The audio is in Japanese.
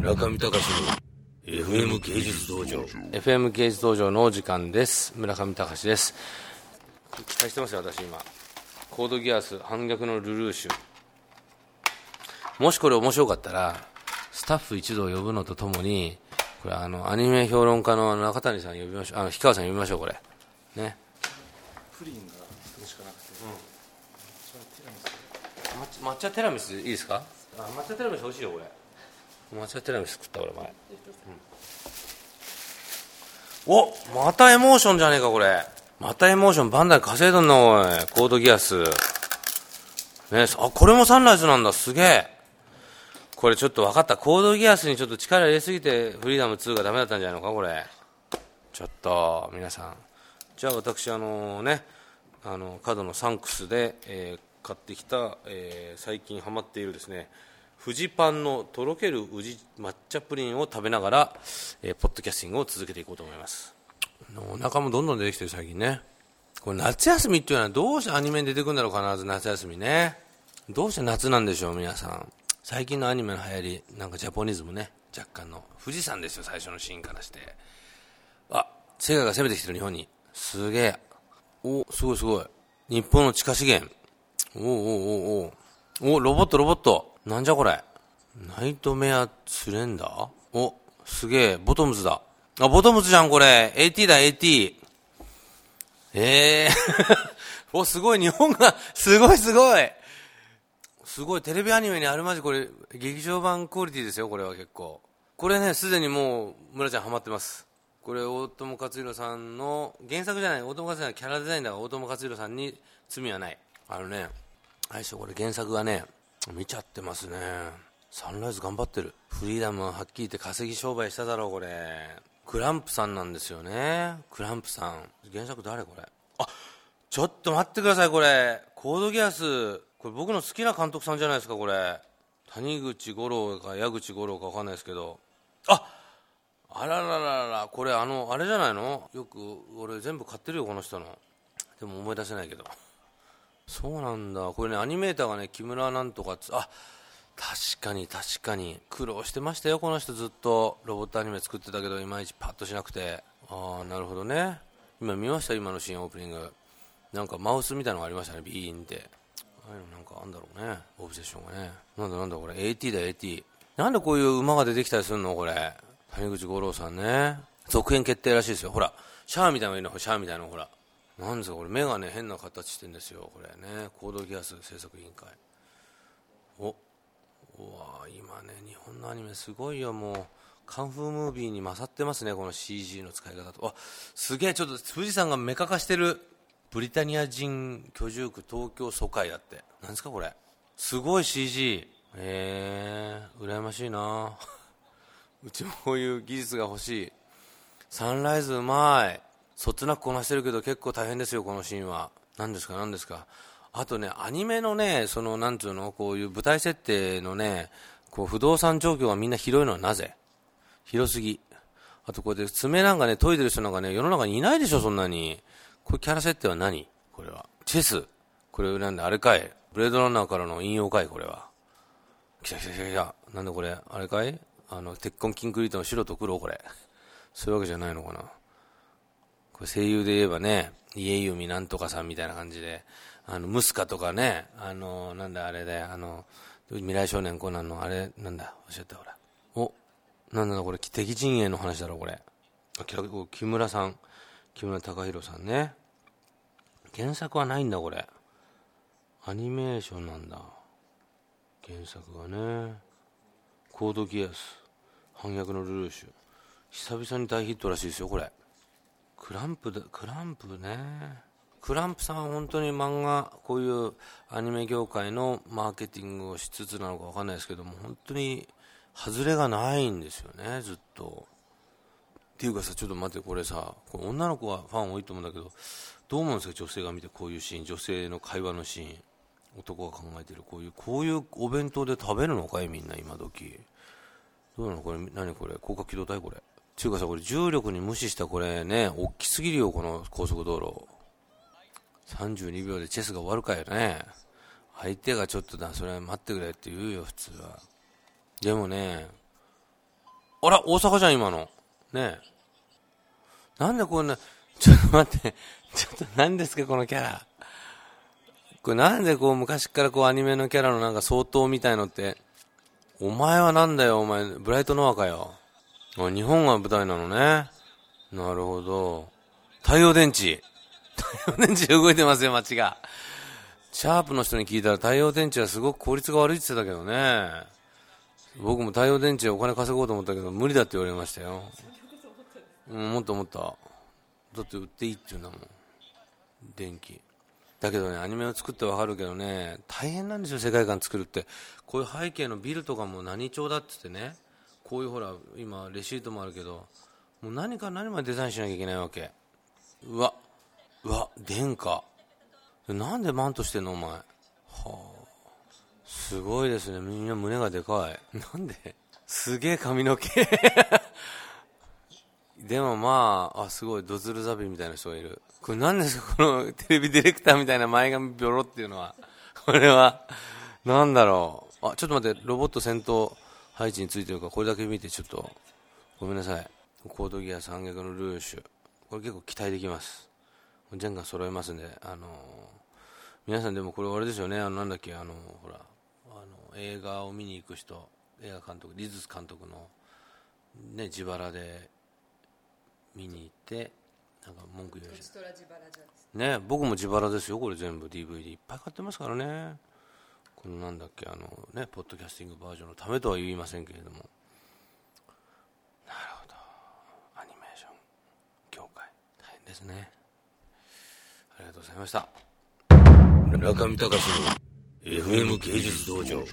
村上隆の FM 芸術道場。FM 芸術道場のお時間です。村上隆です。期待してますよ私今。コードギアス反逆のルルーシュ。もしこれ面白かったらスタッフ一同呼ぶのとともにこれあのアニメ評論家の中谷さん呼びましょう。あの氷川さん呼びましょうこれ。ね。プリンがそれしかなくて、抹茶ティラミス。いいですか？あ抹茶ティラミス美味しいよこれ抹茶ティラミス食った俺前、うん、おまたエモーションじゃねえかこれ。またエモーションバンダイ稼いどんなおい。コードギアス。ねあこれもサンライズなんだ。すげえ。これちょっと分かった。コードギアスにちょっと力入れすぎてフリーダム2がダメだったんじゃないのかこれ。ちょっと皆さん。じゃあ私あのねあの角のサンクスで、えー買ってきた、えー、最近ハマっているですねフジパンのとろける宇治抹茶プリンを食べながら、えー、ポッドキャスティングを続けていこうと思います。お腹もどんどん出てきてる最近ね。これ夏休みっていうのはどうしてアニメに出てくるんだろう必ず夏休みね。どうして夏なんでしょう皆さん。最近のアニメの流行りなんかジャポニズムね。若干の富士山ですよ最初のシーンからして。あ世界が攻めてきてる日本に。すげえ。おすごいすごい。日本の地下資源。おおおおおおロボットロボット。なんじゃこれ？ナイトメアスレンダーおすげえ。ボトムズだ。あボトムズじゃんこれ。AT だ AT ええー、おすごい。日本がすごいすごい。すごい。テレビアニメにあるまじこれ劇場版クオリティですよこれは結構。これねすでにもう村ちゃんハマってます。これ大友克洋さんの原作じゃない大友克洋のキャラデザインだが大友克洋さんに罪はない。あのね、相性これ原作がね、見ちゃってますね。サンライズ頑張ってる。フリーダムはっきり言って稼ぎ商売しただろう、これ。クランプさんなんですよね。クランプさん。原作誰これ？あ、ちょっと待ってください、これ。コードギアス。これ僕の好きな監督さんじゃないですか、これ。谷口五郎か矢口五郎か分かんないですけど。ああらららら、これあの、あれじゃないの？よく俺全部買ってるよ、この人の。でも思い出せないけど。そうなんだ。これねアニメーターがね木村なんとかつあ確かに確かに。苦労してましたよこの人ずっと。ロボットアニメ作ってたけどいまいちパッとしなくて。ああなるほどね。今見ました今のシーンオープニング。なんかマウスみたいなのがありましたねビーンって。ああいうのなんかあんだろうねオブセッションがね。なんだなんだこれ AT だ AT なんでこういう馬が出てきたりするのこれ。谷口五郎さんね。続編決定らしいですよ。ほらシャアみたいなのいるのシャアみたいなのほら。なんですかこれ目がね変な形してんですよ。これね。コードギアス制作委員会。おうわ今ね日本のアニメすごいよ。もうカンフームービーに勝ってますね。この CG の使い方と。あすげえ。ちょっと富士山がメカ化してるブリタニア人居住区東京疎開だって。なんですかこれ。すごい CG えー、羨ましいな。うちもこういう技術が欲しい。サンライズうまい。そつなくこなしてるけど結構大変ですよ、このシーンは。何ですか、何ですか。あとね、アニメのね、その、なんつうの、こういう舞台設定のね、こう、不動産状況がみんな広いのはなぜ広すぎ。あとこれで爪なんかね、研いでる人なんかね、世の中にいないでしょ、そんなに。これキャラ設定は何これは。チェス。これなんで、あれかいブレードランナーからの引用かいこれは。来た来た来た来た。なんでこれ、あれかいあの、鉄痕キンクリートの白と黒これ。そういうわけじゃないのかな。これ声優で言えばね、家由なんとかさんみたいな感じで、あの、ムスカとかね、あの、なんだあれで、あの、未来少年コナンのあれ、なんだ、おっしゃったほら。お、なんだこれ、敵陣営の話だろ、これ。あ、木村さん、木村隆弘さんね。原作はないんだ、これ。アニメーションなんだ。原作がね。コードギアス、反逆のルルーシュ。久々に大ヒットらしいですよ、これ。クランプで、クランプね。クランプさんは本当に漫画、こういうアニメ業界のマーケティングをしつつなのかわかんないですけども、本当に外れがないんですよね、ずっと。っていうかさ、ちょっと待って、これさ、これ女の子はファン多いと思うんだけど、どう思うんですか、女性が見てこういうシーン、女性の会話のシーン、男が考えてる、こういう、こういうお弁当で食べるのかい、みんな、今時。どうなのこれ、何これ、高架機動隊これ。ちゅうかさ、これ重力に無視したこれね、大きすぎるよ、この高速道路。32秒でチェスが終わるかよね。相手がちょっとだ、それは待ってくれって言うよ、普通は。でもね、あら、大阪じゃん、今の。ね。なんでこんな、ちょっと待って、ちょっと何ですか、このキャラ。これなんでこう昔からこうアニメのキャラのなんか相当みたいのって、お前はなんだよ、お前、ブライトノアかよ。あ日本が舞台なのね。なるほど。太陽電池。太陽電池動いてますよ、街が。シャープの人に聞いたら太陽電池はすごく効率が悪いって言ってたけどね。僕も太陽電池でお金稼ごうと思ったけど無理だって言われましたよ。うん、もっと思った。だって売っていいって言うんだもん。電気。だけどね、アニメを作ってわかるけどね、大変なんですよ、世界観作るって。こういう背景のビルとかも何調だって言ってね、こういうほら、今、レシートもあるけど、もう何か何までデザインしなきゃいけないわけ。うわ、うわ、殿下。なんでマントしてんの、お前。はあ、すごいですね、みんな胸がでかい。なんで？すげえ髪の毛。でもまあ、あ、すごい、ドズルザビみたいな人がいる。これ何ですか？このテレビディレクターみたいな前髪ビョロっていうのは。これは、なんだろう。あ、ちょっと待って、ロボット戦闘配置についてるか、これだけ見てちょっと、ごめんなさい。コードギア三逆のルーシュ。これ結構期待できます。全巻揃えますんで、あのー、皆さんでもこれあれですよね、あの、なんだっけ、あの、ほら、あの、映画を見に行く人、映画監督、リズス監督の、ね、自腹で見に行って、なんか文句言うし。ね、僕も自腹ですよ、これ全部 DVD いっぱい買ってますからね。このなんだっけ、あのね、ポッドキャスティングバージョンのためとは言いませんけれども。なるほど。アニメーション業界、大変ですね。ありがとうございました。中見隆の FM 芸術道場。